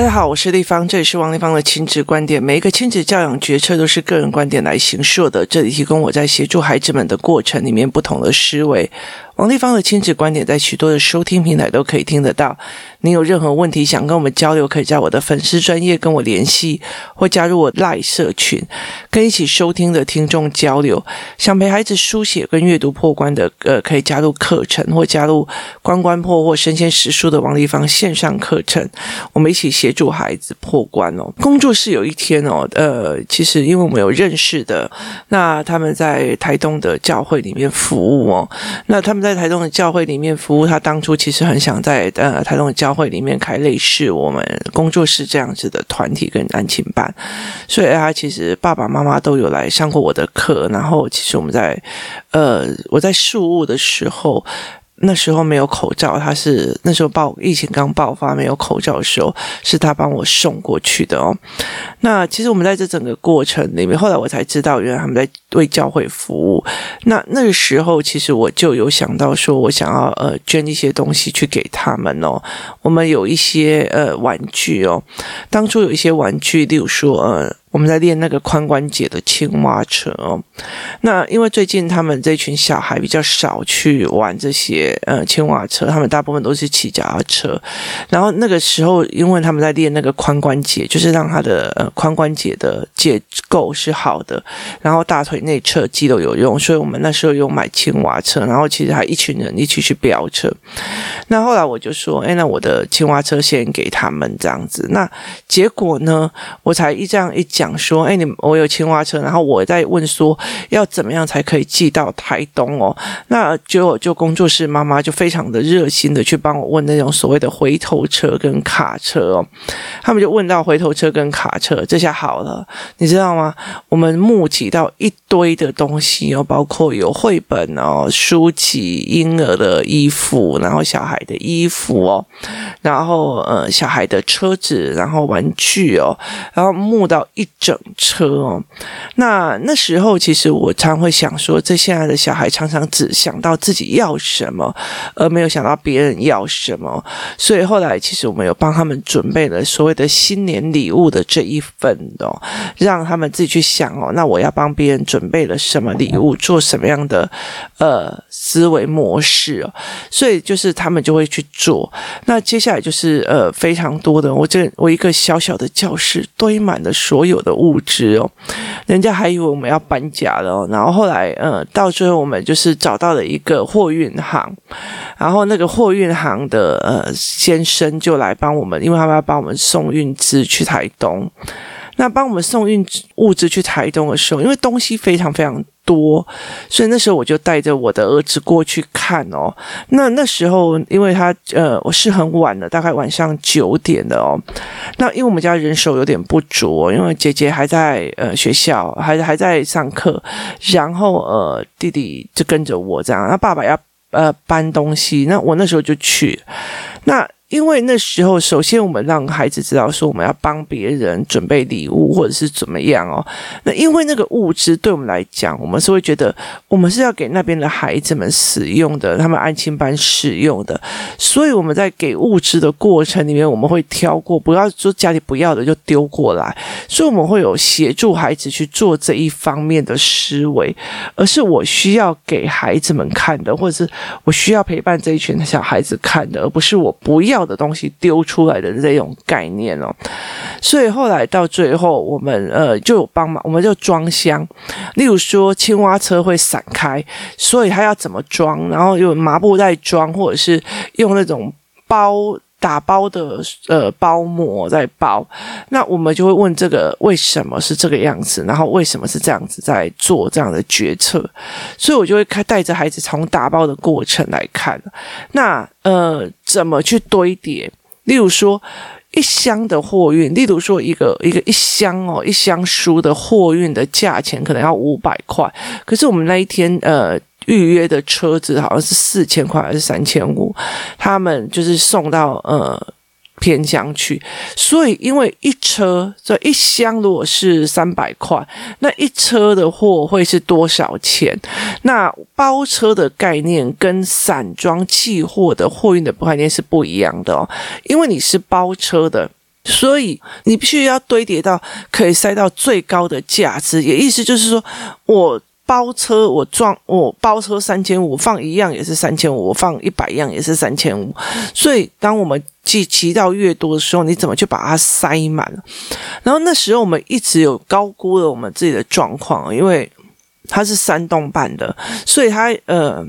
大家好，我是丽芳，这里是王丽芳的亲子观点。每一个亲子教养决策都是个人观点来形设的，这里提供我在协助孩子们的过程里面不同的思维。王立芳的亲子观点在许多的收听平台都可以听得到。你有任何问题想跟我们交流，可以在我的粉丝专业跟我联系，或加入我赖社群，跟一起收听的听众交流。想陪孩子书写跟阅读破关的，呃，可以加入课程，或加入关关破或身先实书的王立芳线上课程，我们一起协助孩子破关哦。工作室有一天哦，呃，其实因为我们有认识的，那他们在台东的教会里面服务哦，那他们在。在台中的教会里面服务，他当初其实很想在呃台中的教会里面开类似我们工作室这样子的团体跟安亲班，所以他其实爸爸妈妈都有来上过我的课，然后其实我们在呃我在事务的时候。那时候没有口罩，他是那时候爆疫情刚爆发没有口罩的时候，是他帮我送过去的哦。那其实我们在这整个过程里面，后来我才知道，原来他们在为教会服务。那那个时候，其实我就有想到说，我想要呃捐一些东西去给他们哦。我们有一些呃玩具哦，当初有一些玩具，例如说呃。我们在练那个髋关节的青蛙车，那因为最近他们这群小孩比较少去玩这些呃青蛙车，他们大部分都是骑脚踏车。然后那个时候，因为他们在练那个髋关节，就是让他的呃髋关节的结构是好的，然后大腿内侧肌肉有用，所以我们那时候有买青蛙车，然后其实还一群人一起去飙车。那后来我就说，哎，那我的青蛙车先给他们这样子。那结果呢，我才一这样一。讲说，哎，你我有青蛙车，然后我在问说，要怎么样才可以寄到台东哦？那就就工作室妈妈就非常的热心的去帮我问那种所谓的回头车跟卡车哦，他们就问到回头车跟卡车，这下好了，你知道吗？我们募集到一堆的东西哦，包括有绘本哦、书籍、婴儿的衣服，然后小孩的衣服哦，然后呃小孩的车子，然后玩具哦，然后募到一。整车哦，那那时候其实我常会想说，这现在的小孩常常只想到自己要什么，而没有想到别人要什么。所以后来其实我们有帮他们准备了所谓的新年礼物的这一份哦，让他们自己去想哦，那我要帮别人准备了什么礼物，做什么样的呃思维模式哦，所以就是他们就会去做。那接下来就是呃非常多的，我这我一个小小的教室堆满了所有。的物质哦，人家还以为我们要搬家了哦，然后后来，呃，到最后我们就是找到了一个货运行，然后那个货运行的呃先生就来帮我们，因为他们要帮我们送运资去台东。那帮我们送运物资去台东的时候，因为东西非常非常多，所以那时候我就带着我的儿子过去看哦。那那时候，因为他呃，我是很晚了，大概晚上九点的哦。那因为我们家人手有点不足，因为姐姐还在呃学校，还还在上课，然后呃弟弟就跟着我这样。那爸爸要呃搬东西，那我那时候就去那。因为那时候，首先我们让孩子知道说，我们要帮别人准备礼物，或者是怎么样哦。那因为那个物资对我们来讲，我们是会觉得我们是要给那边的孩子们使用的，他们安亲班使用的。所以我们在给物资的过程里面，我们会挑过，不要说家里不要的就丢过来。所以我们会有协助孩子去做这一方面的思维，而是我需要给孩子们看的，或者是我需要陪伴这一群小孩子看的，而不是我不要的东西丢出来的这种概念哦，所以后来到最后，我们呃就有帮忙，我们就装箱。例如说，青蛙车会散开，所以他要怎么装？然后用麻布袋装，或者是用那种包打包的呃包膜在包。那我们就会问这个为什么是这个样子？然后为什么是这样子在做这样的决策？所以我就会开带着孩子从打包的过程来看。那呃，怎么去堆叠？例如说，一箱的货运，例如说一个一个一箱哦，一箱书的货运的价钱可能要五百块，可是我们那一天呃预约的车子好像是四千块还是三千五，他们就是送到呃。偏乡去，所以因为一车这一箱如果是三百块，那一车的货会是多少钱？那包车的概念跟散装寄货的货运的概念是不一样的哦，因为你是包车的。所以你必须要堆叠到可以塞到最高的价值，也意思就是说我。包车我装我包车三千五，放一样也是三千五，我放一百样也是三千五。所以当我们骑骑到越多的时候，你怎么去把它塞满？然后那时候我们一直有高估了我们自己的状况，因为它是山洞办的，所以它呃。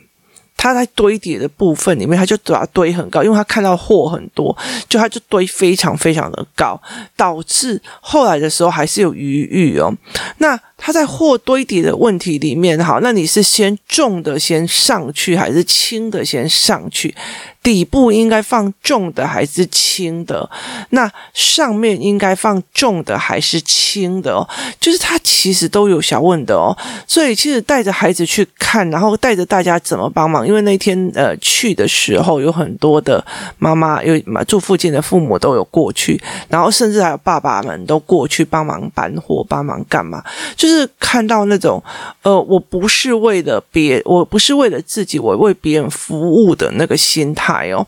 他在堆叠的部分里面，他就把它堆很高，因为他看到货很多，就他就堆非常非常的高，导致后来的时候还是有余裕哦。那他在货堆叠的问题里面，好，那你是先重的先上去，还是轻的先上去？底部应该放重的还是轻的？那上面应该放重的还是轻的哦？就是他其实都有小问的哦。所以其实带着孩子去看，然后带着大家怎么帮忙。因为那天呃去的时候，有很多的妈妈，有住附近的父母都有过去，然后甚至还有爸爸们都过去帮忙搬货，帮忙干嘛？就是是看到那种呃，我不是为了别，我不是为了自己，我为别人服务的那个心态。哦，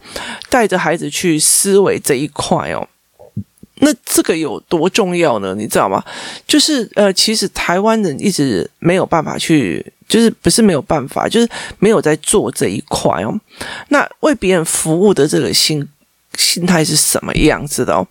带着孩子去思维这一块哦，那这个有多重要呢？你知道吗？就是呃，其实台湾人一直没有办法去，就是不是没有办法，就是没有在做这一块哦。那为别人服务的这个心。心态是什么样子的哦？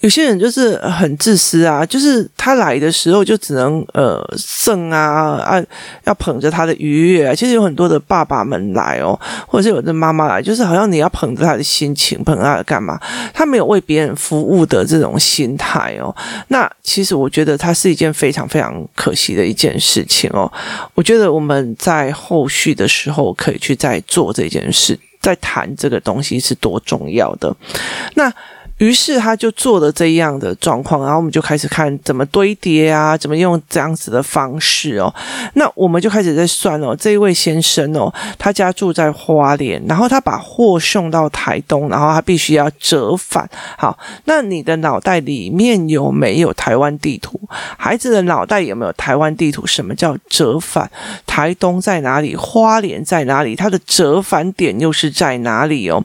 有些人就是很自私啊，就是他来的时候就只能呃剩啊啊，要捧着他的愉悦啊。其实有很多的爸爸们来哦，或者是有的妈妈来，就是好像你要捧着他的心情，捧他的干嘛？他没有为别人服务的这种心态哦。那其实我觉得他是一件非常非常可惜的一件事情哦。我觉得我们在后续的时候可以去再做这件事。在谈这个东西是多重要的，那。于是他就做了这样的状况，然后我们就开始看怎么堆叠啊，怎么用这样子的方式哦。那我们就开始在算哦，这一位先生哦，他家住在花莲，然后他把货送到台东，然后他必须要折返。好，那你的脑袋里面有没有台湾地图？孩子的脑袋有没有台湾地图？什么叫折返？台东在哪里？花莲在哪里？他的折返点又是在哪里哦？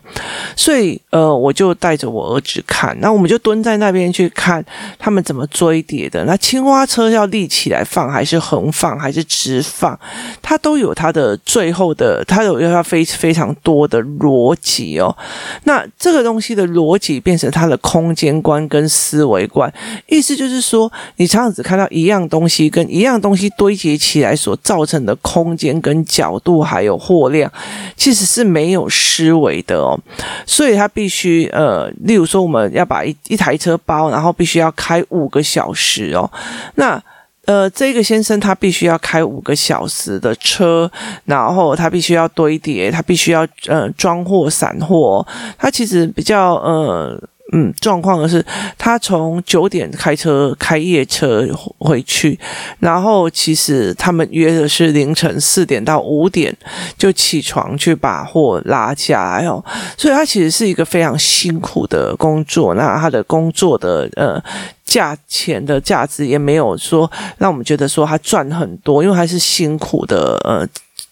所以呃，我就带着我儿子。看，那我们就蹲在那边去看他们怎么堆叠的。那青蛙车要立起来放，还是横放，还是直放？它都有它的最后的，它有要非非常多的逻辑哦。那这个东西的逻辑变成它的空间观跟思维观，意思就是说，你常常只看到一样东西跟一样东西堆叠起来所造成的空间跟角度，还有货量，其实是没有思维的哦。所以它必须呃，例如说我们。要把一一台车包，然后必须要开五个小时哦。那呃，这个先生他必须要开五个小时的车，然后他必须要堆叠，他必须要呃装货散货。他其实比较呃。嗯，状况的是，他从九点开车开夜车回去，然后其实他们约的是凌晨四点到五点就起床去把货拉下来哦，所以他其实是一个非常辛苦的工作。那他的工作的呃价钱的价值也没有说让我们觉得说他赚很多，因为他是辛苦的呃。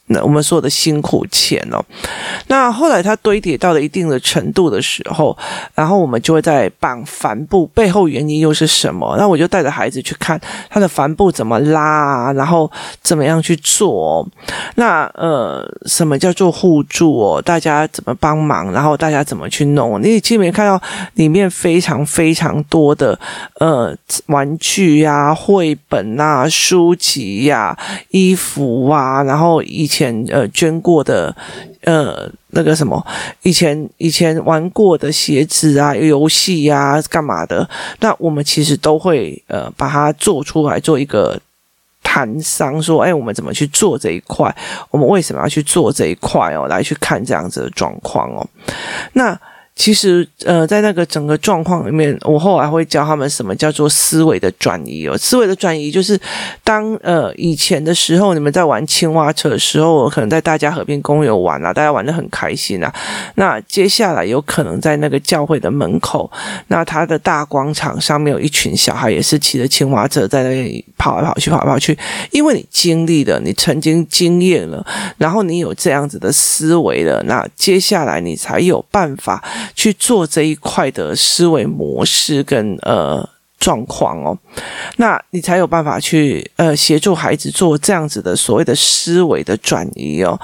那我们说的辛苦钱哦，那后来它堆叠到了一定的程度的时候，然后我们就会在绑帆布，背后原因又是什么？那我就带着孩子去看他的帆布怎么拉，然后怎么样去做？那呃，什么叫做互助哦？大家怎么帮忙？然后大家怎么去弄？你记没看到里面非常非常多的呃玩具呀、啊、绘本啊、书籍呀、衣服啊，然后以前。呃捐过的呃那个什么以前以前玩过的鞋子啊游戏呀干嘛的，那我们其实都会呃把它做出来做一个谈商说，哎，我们怎么去做这一块？我们为什么要去做这一块哦？来去看这样子的状况哦，那。其实，呃，在那个整个状况里面，我后来会教他们什么叫做思维的转移哦。思维的转移就是，当呃以前的时候，你们在玩青蛙车的时候，我可能在大家河边公园玩啊，大家玩得很开心啊。那接下来有可能在那个教会的门口，那他的大广场上面有一群小孩，也是骑着青蛙车在那里跑来跑去，跑来跑去。因为你经历了，你曾经经验了，然后你有这样子的思维了，那接下来你才有办法。去做这一块的思维模式跟呃。状况哦，那你才有办法去呃协助孩子做这样子的所谓的思维的转移哦。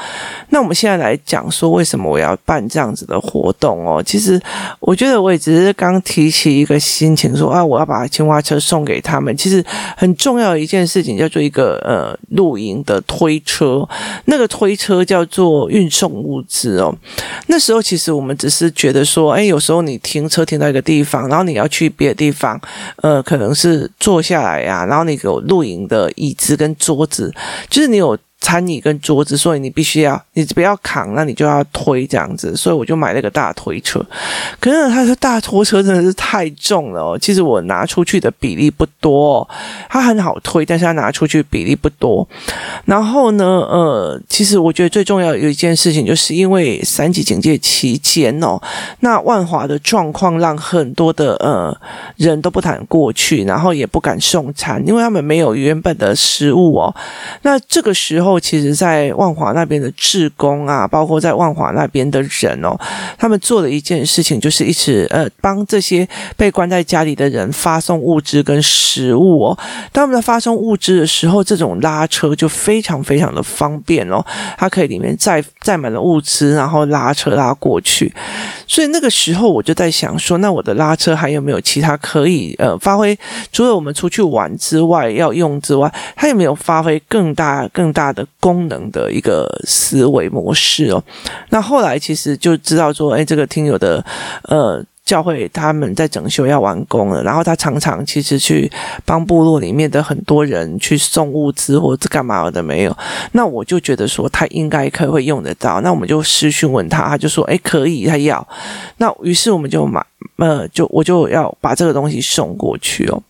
那我们现在来讲说，为什么我要办这样子的活动哦？其实我觉得我也只是刚提起一个心情说，啊，我要把青蛙车送给他们。其实很重要的一件事情叫做一个呃露营的推车，那个推车叫做运送物资哦。那时候其实我们只是觉得说，哎，有时候你停车停到一个地方，然后你要去别的地方。呃，可能是坐下来呀、然后你有露营的椅子跟桌子，就是你有。餐椅跟桌子，所以你必须要，你不要扛，那你就要推这样子，所以我就买了个大推车。可是他说大拖车真的是太重了哦，其实我拿出去的比例不多哦，它很好推，但是它拿出去比例不多。然后呢，呃，其实我觉得最重要有一件事情，就是因为三级警戒期间哦，那万华的状况让很多的呃人都不敢过去，然后也不敢送餐，因为他们没有原本的食物哦。那这个时候。其实，在万华那边的志工啊，包括在万华那边的人哦，他们做了一件事情，就是一直呃帮这些被关在家里的人发送物资跟食物哦。当他们在发送物资的时候，这种拉车就非常非常的方便哦，它可以里面载载满了物资，然后拉车拉过去。所以那个时候我就在想说，那我的拉车还有没有其他可以呃发挥？除了我们出去玩之外要用之外，它有没有发挥更大更大的？功能的一个思维模式哦，那后来其实就知道说，哎，这个听友的呃教会他们在整修要完工了，然后他常常其实去帮部落里面的很多人去送物资或者干嘛的没有，那我就觉得说他应该可以会用得到，那我们就私讯问他，他就说，哎，可以，他要，那于是我们就买。呃，就我就要把这个东西送过去哦。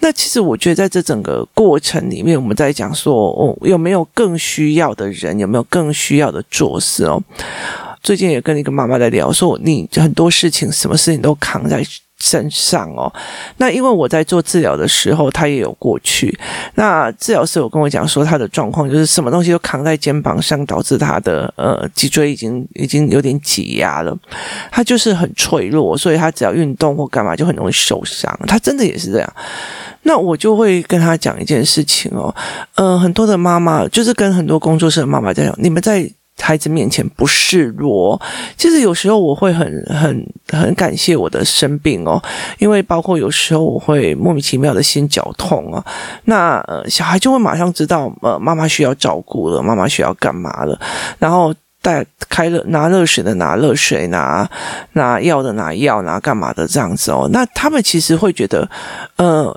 那其实我觉得，在这整个过程里面，我们在讲说，哦，有没有更需要的人，有没有更需要的做事哦？最近也跟一个妈妈在聊，说你很多事情，什么事情都扛在。身上哦，那因为我在做治疗的时候，他也有过去。那治疗师有跟我讲说，他的状况就是什么东西都扛在肩膀上，导致他的呃脊椎已经已经有点挤压了。他就是很脆弱，所以他只要运动或干嘛就很容易受伤。他真的也是这样。那我就会跟他讲一件事情哦，呃，很多的妈妈就是跟很多工作室的妈妈在讲，你们在。孩子面前不示弱，其实有时候我会很很很感谢我的生病哦，因为包括有时候我会莫名其妙的心绞痛啊，那小孩就会马上知道呃妈妈需要照顾了，妈妈需要干嘛了，然后带开热拿热水的拿热水，拿拿药的拿药，拿干嘛的这样子哦，那他们其实会觉得呃。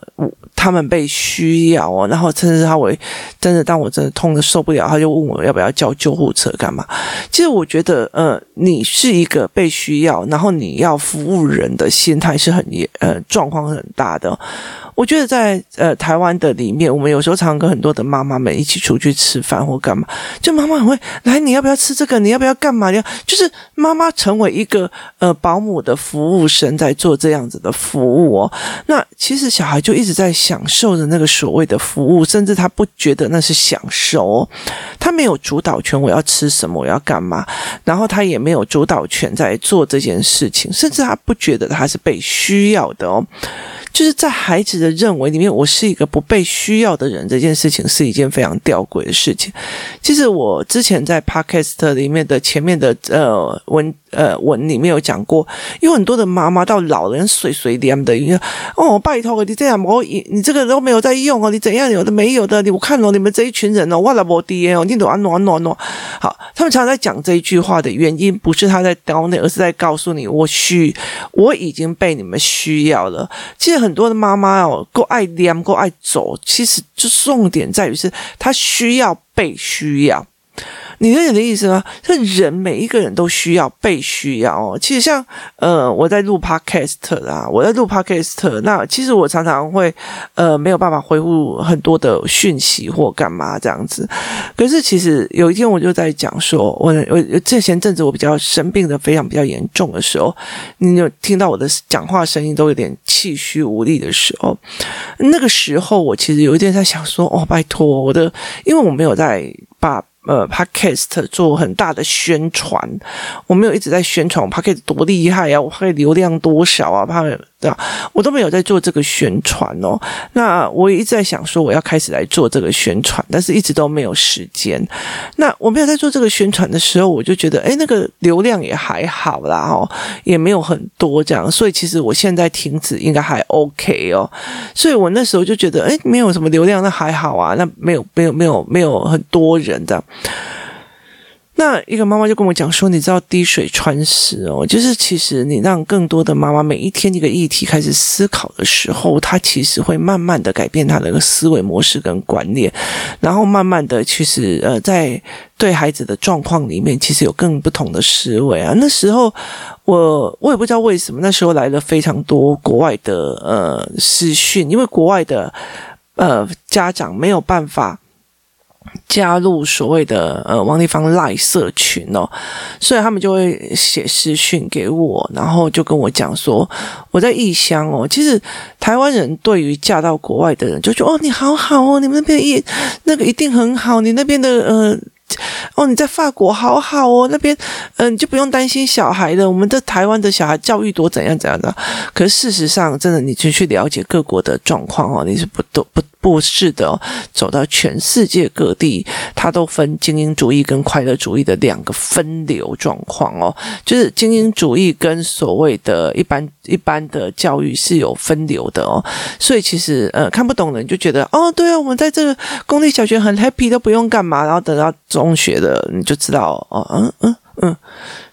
他们被需要哦，然后甚至他为真的，当我真的痛的受不了，他就问我要不要叫救护车干嘛？其实我觉得，呃，你是一个被需要，然后你要服务人的心态是很呃状况很大的。我觉得在呃台湾的里面，我们有时候常常跟很多的妈妈们一起出去吃饭或干嘛，就妈妈很会来，你要不要吃这个？你要不要干嘛？你要就是妈妈成为一个呃保姆的服务生，在做这样子的服务哦。那其实小孩就一直在享受着那个所谓的服务，甚至他不觉得那是享受哦，他没有主导权，我要吃什么，我要干嘛，然后他也没有主导权在做这件事情，甚至他不觉得他是被需要的哦。就是在孩子的认为里面，我是一个不被需要的人，这件事情是一件非常吊诡的事情。其实我之前在 Podcast 里面的前面的呃文呃文里面有讲过，有很多的妈妈到老人碎碎念的，因为哦拜托你这样我你这个都没有在用哦，你怎样有的没有的，你我看了你们这一群人哦，我来我爹哦，你都安暖暖暖。好，他们常常在讲这一句话的原因，不是他在刁难，而是在告诉你，我需我已经被你们需要了。其实。很很多的妈妈哦，够爱念，够爱走，其实就重点在于是她需要被需要。你有点的意思吗？这人每一个人都需要被需要哦。其实像呃，我在录 podcast 啊，我在录 podcast，那其实我常常会呃没有办法回复很多的讯息或干嘛这样子。可是其实有一天我就在讲说，我我这前阵子我比较生病的非常比较严重的时候，你有听到我的讲话声音都有点气虚无力的时候，那个时候我其实有一点在想说，哦，拜托我的，因为我没有在把。呃，Podcast 做很大的宣传，我没有一直在宣传我 Podcast 多厉害啊，我可以流量多少啊，怕对吧？我都没有在做这个宣传哦。那我也一直在想说，我要开始来做这个宣传，但是一直都没有时间。那我没有在做这个宣传的时候，我就觉得，诶，那个流量也还好啦，哦，也没有很多这样，所以其实我现在停止应该还 OK 哦。所以我那时候就觉得，诶，没有什么流量，那还好啊，那没有没有没有没有很多人的。那一个妈妈就跟我讲说：“你知道滴水穿石哦，就是其实你让更多的妈妈每一天一个议题开始思考的时候，她其实会慢慢的改变她的一个思维模式跟观念，然后慢慢的其实呃，在对孩子的状况里面，其实有更不同的思维啊。那时候我我也不知道为什么，那时候来了非常多国外的呃私讯，因为国外的呃家长没有办法。”加入所谓的呃王丽芳赖社群哦，所以他们就会写私讯给我，然后就跟我讲说我在异乡哦。其实台湾人对于嫁到国外的人就说哦，你好好哦，你们那边一那个一定很好，你那边的呃。哦，你在法国好好哦，那边嗯、就不用担心小孩了。我们的台湾的小孩教育多怎样怎样的，可是事实上，真的你就去了解各国的状况哦，你是不都不不是的。走到全世界各地，它都分精英主义跟快乐主义的两个分流状况哦，就是精英主义跟所谓的一般一般的教育是有分流的哦。所以其实呃，看不懂的人就觉得哦，对啊，我们在这个公立小学很 happy，都不用干嘛，然后等到中学的你就知道哦，嗯嗯嗯，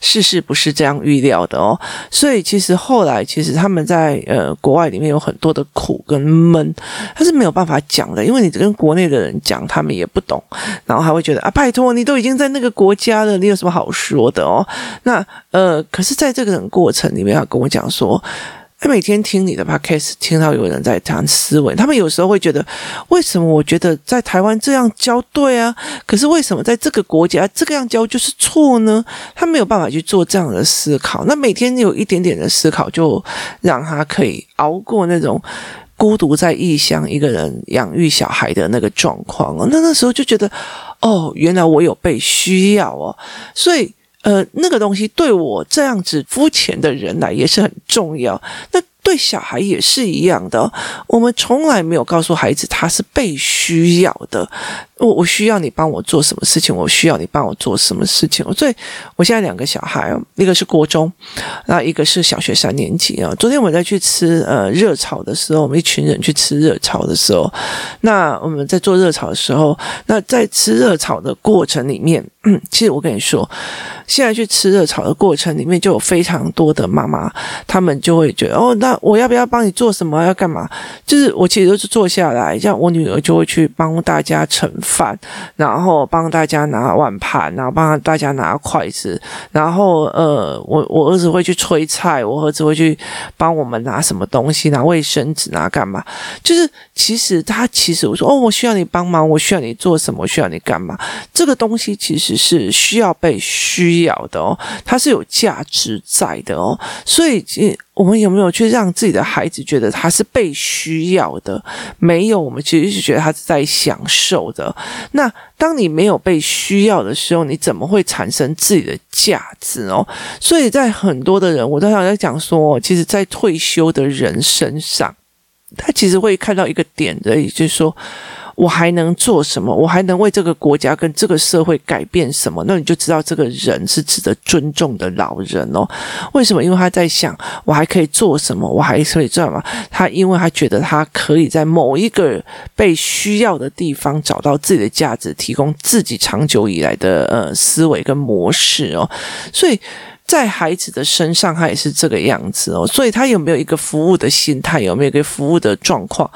事事不是这样预料的哦。所以其实后来，其实他们在呃国外里面有很多的苦跟闷，他是没有办法讲的，因为你跟国内的人讲，他们也不懂，然后还会觉得啊，拜托你都已经在那个国家了，你有什么好说的哦？那呃，可是在这个过程里面，要跟我讲说。他每天听你的 podcast，听到有人在谈思维，他们有时候会觉得，为什么我觉得在台湾这样教对啊？可是为什么在这个国家这个样教就是错呢？他没有办法去做这样的思考。那每天有一点点的思考，就让他可以熬过那种孤独在异乡一个人养育小孩的那个状况。那那时候就觉得，哦，原来我有被需要哦，所以。呃，那个东西对我这样子肤浅的人来也是很重要。那。对小孩也是一样的，我们从来没有告诉孩子他是被需要的。我我需要你帮我做什么事情，我需要你帮我做什么事情。所以我现在两个小孩，一个是国中，那一个是小学三年级啊。昨天我在去吃呃热炒的时候，我们一群人去吃热炒的时候，那我们在做热炒的时候，那在吃热炒的过程里面，嗯，其实我跟你说，现在去吃热炒的过程里面，就有非常多的妈妈，他们就会觉得哦，那。我要不要帮你做什么？要干嘛？就是我其实都是坐下来，像我女儿就会去帮大家盛饭，然后帮大家拿碗盘，然后帮大家拿筷子，然后呃，我我儿子会去催菜，我儿子会去帮我们拿什么东西，拿卫生纸，拿干嘛？就是其实他其实我说哦，我需要你帮忙，我需要你做什么，我需要你干嘛？这个东西其实是需要被需要的哦，它是有价值在的哦，所以我们有没有去让自己的孩子觉得他是被需要的？没有，我们其实是觉得他是在享受的。那当你没有被需要的时候，你怎么会产生自己的价值哦？所以在很多的人，我都想在讲说，其实，在退休的人身上，他其实会看到一个点的，也就是说。我还能做什么？我还能为这个国家跟这个社会改变什么？那你就知道这个人是值得尊重的老人哦。为什么？因为他在想，我还可以做什么？我还可以知道吗？他因为他觉得他可以在某一个被需要的地方找到自己的价值，提供自己长久以来的呃思维跟模式哦。所以。在孩子的身上，他也是这个样子哦，所以他有没有一个服务的心态，有没有一个服务的状况，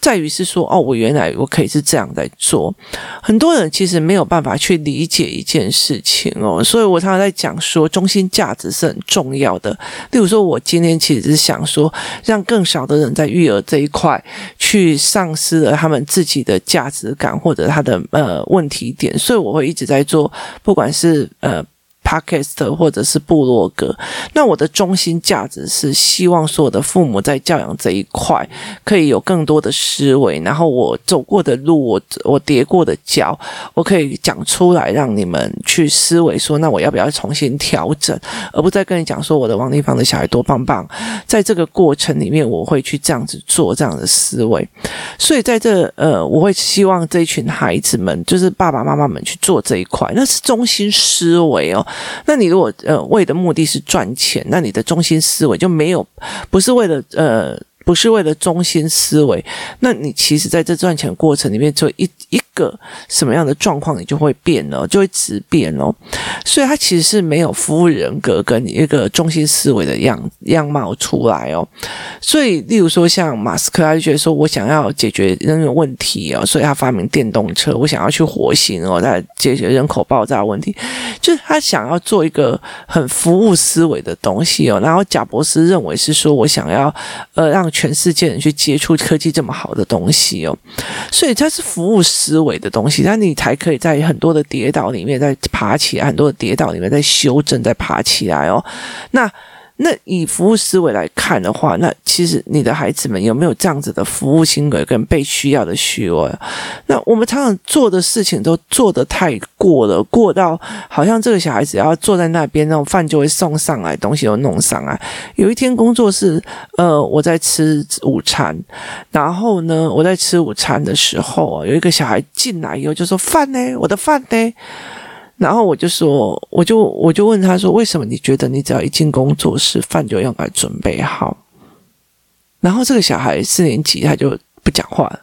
在于是说，哦，我原来我可以是这样在做。很多人其实没有办法去理解一件事情哦，所以我常常在讲说，中心价值是很重要的。例如说，我今天其实是想说，让更少的人在育儿这一块去丧失了他们自己的价值感或者他的呃问题点，所以我会一直在做，不管是呃。Podcast 或者是部落格。那我的中心价值是希望所有的父母在教养这一块可以有更多的思维，然后我走过的路，我我跌过的跤，我可以讲出来，让你们去思维说，那我要不要重新调整，而不再跟你讲说我的王丽芳的小孩多棒棒。在这个过程里面，我会去这样子做这样的思维。所以在这呃，我会希望这一群孩子们，就是爸爸妈妈们去做这一块，那是中心思维哦。那你如果呃为的目的是赚钱，那你的中心思维就没有，不是为了呃。不是为了中心思维，那你其实在这赚钱过程里面，就一一个什么样的状况，你就会变哦，就会直变哦。所以他其实是没有服务人格跟一个中心思维的样样貌出来哦。所以，例如说像马斯克，他就觉得说我想要解决人有问题哦，所以他发明电动车，我想要去火星哦，来解决人口爆炸问题，就是他想要做一个很服务思维的东西哦。然后贾伯斯认为是说我想要呃让。全世界人去接触科技这么好的东西哦，所以他是服务思维的东西，那你才可以在很多的跌倒里面再爬起来，很多的跌倒里面再修正，再爬起来哦，那。那以服务思维来看的话，那其实你的孩子们有没有这样子的服务行为跟被需要的需要？那我们常常做的事情都做得太过了，过到好像这个小孩子要坐在那边，那种饭就会送上来，东西都弄上来。有一天工作室，呃，我在吃午餐，然后呢，我在吃午餐的时候，有一个小孩进来以后就说：“饭呢？我的饭呢？”然后我就说，我就我就问他说，为什么你觉得你只要一进工作室，饭就要来准备好？然后这个小孩四年级，他就不讲话了。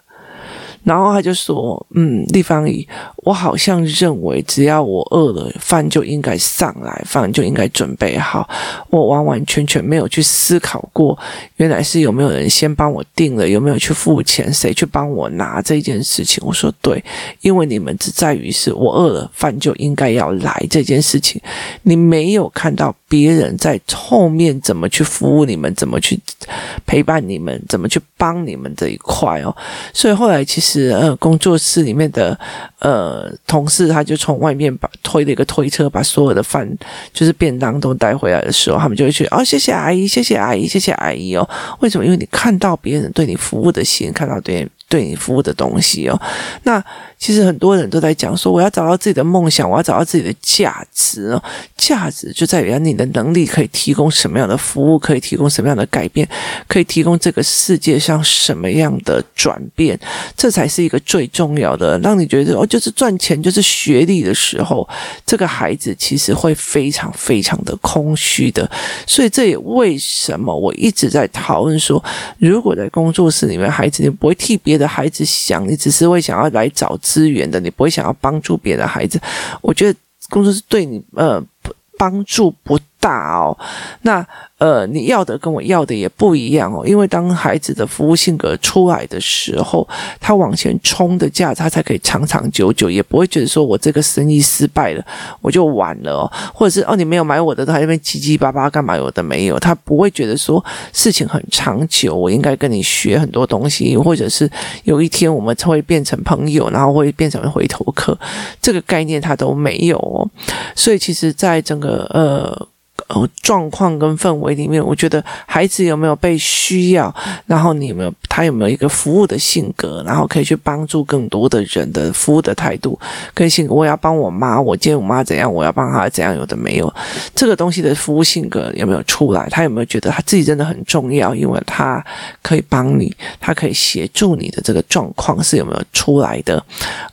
然后他就说：“嗯，立方姨，我好像认为只要我饿了，饭就应该上来，饭就应该准备好。我完完全全没有去思考过，原来是有没有人先帮我订了，有没有去付钱，谁去帮我拿这件事情。”我说：“对，因为你们只在于是我饿了，饭就应该要来这件事情，你没有看到别人在后面怎么去服务你们，怎么去陪伴你们，怎么去帮你们这一块哦。所以后来其实。”是呃，工作室里面的呃同事，他就从外面把推了一个推车，把所有的饭就是便当都带回来的时候，他们就会去哦，谢谢阿姨，谢谢阿姨，谢谢阿姨哦。为什么？因为你看到别人对你服务的心，看到对。对你服务的东西哦，那其实很多人都在讲说，我要找到自己的梦想，我要找到自己的价值哦。价值就在于你的能力可以提供什么样的服务，可以提供什么样的改变，可以提供这个世界上什么样的转变，这才还是一个最重要的。让你觉得哦，就是赚钱，就是学历的时候，这个孩子其实会非常非常的空虚的。所以这也为什么我一直在讨论说，如果在工作室里面，孩子你不会替别的孩子想，你只是会想要来找资源的，你不会想要帮助别的孩子。我觉得工作室对你，呃，帮助不大哦。那。呃，你要的跟我要的也不一样哦，因为当孩子的服务性格出来的时候，他往前冲的价，他才可以长长久久，也不会觉得说我这个生意失败了，我就完了哦，或者是哦，你没有买我的，他那边叽叽巴巴干嘛？有的没有，他不会觉得说事情很长久，我应该跟你学很多东西，或者是有一天我们会变成朋友，然后会变成回头客，这个概念他都没有哦，所以其实，在整个呃。哦，状况跟氛围里面，我觉得孩子有没有被需要，然后你有没有他有没有一个服务的性格，然后可以去帮助更多的人的服务的态度跟性格。我要帮我妈，我见我妈怎样，我要帮她怎样，有的没有这个东西的服务性格有没有出来？他有没有觉得他自己真的很重要？因为他可以帮你，他可以协助你的这个状况是有没有出来的？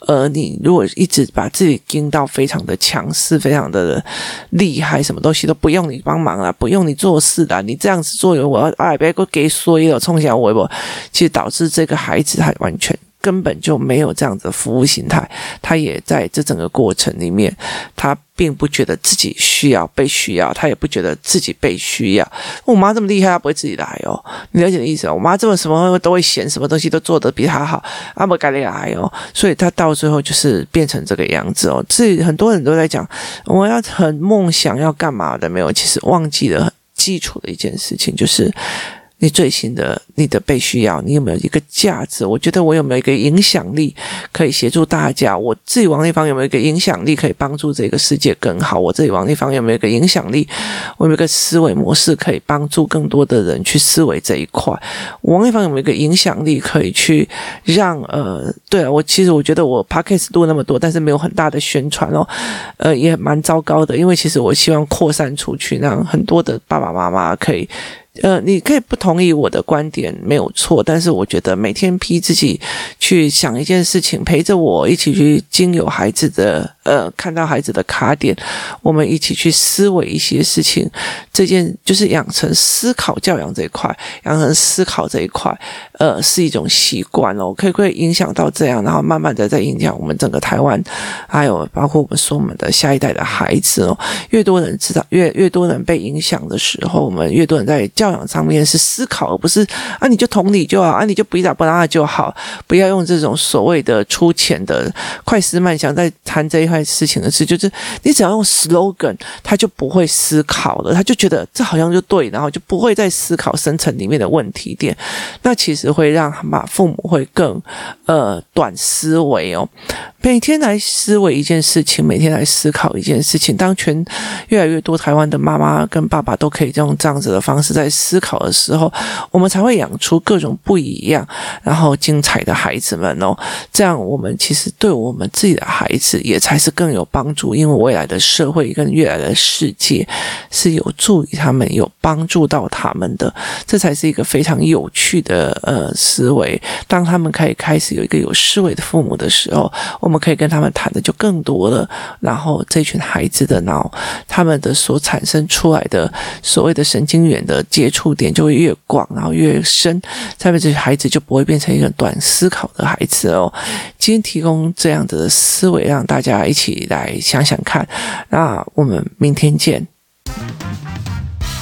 而你如果一直把自己盯到非常的强势，非常的厉害，什么东西都不用。你帮忙了，不用你做事的，你这样子做，我要哎，别个给衰了，冲向微博，其实导致这个孩子还完全根本就没有这样子的服务心态，他也在这整个过程里面，他并不觉得自己需要被需要，他也不觉得自己被需要。我妈这么厉害，她不会自己来哦，你了解的意思？我妈这么什么都会嫌，什么东西都做得比她好，阿不该来哦，所以她到最后就是变成这个样子哦。所以很多人都在讲，我要很梦想要干嘛的没有？其实忘记了很基础的一件事情，就是。你最新的你的被需要？你有没有一个价值？我觉得我有没有一个影响力可以协助大家？我自己王丽芳有没有一个影响力可以帮助这个世界更好？我自己王丽芳有没有一个影响力？我有没有一个思维模式可以帮助更多的人去思维这一块？王丽芳有没有一个影响力可以去让呃，对啊，我其实我觉得我 podcast 录那么多，但是没有很大的宣传哦，呃，也蛮糟糕的，因为其实我希望扩散出去，让很多的爸爸妈妈可以。呃，你可以不同意我的观点，没有错。但是我觉得每天逼自己去想一件事情，陪着我一起去经由孩子的呃，看到孩子的卡点，我们一起去思维一些事情。这件就是养成思考教养这一块，养成思考这一块，呃，是一种习惯哦，可以会影响到这样，然后慢慢的在影响我们整个台湾，还有包括我们说我们的下一代的孩子哦。越多人知道，越越多人被影响的时候，我们越多人在。教养上面是思考，而不是啊，你就同理就好，啊，你就不打不拉就好，不要用这种所谓的粗浅的快思慢想在谈这一块事情的事，就是你只要用 slogan，他就不会思考了，他就觉得这好像就对，然后就不会再思考深层里面的问题点，那其实会让妈父母会更呃短思维哦，每天来思维一件事情，每天来思考一件事情，当全越来越多台湾的妈妈跟爸爸都可以用这样子的方式在。思考的时候，我们才会养出各种不一样、然后精彩的孩子们哦。这样，我们其实对我们自己的孩子也才是更有帮助，因为未来的社会跟未来的世界是有助于他们、有帮助到他们的。这才是一个非常有趣的呃思维。当他们可以开始有一个有思维的父母的时候，我们可以跟他们谈的就更多了。然后，这群孩子的脑，他们的所产生出来的所谓的神经元的接触点就会越广，然后越深，下面这些孩子就不会变成一个短思考的孩子哦。今天提供这样子的思维，让大家一起来想想看。那我们明天见。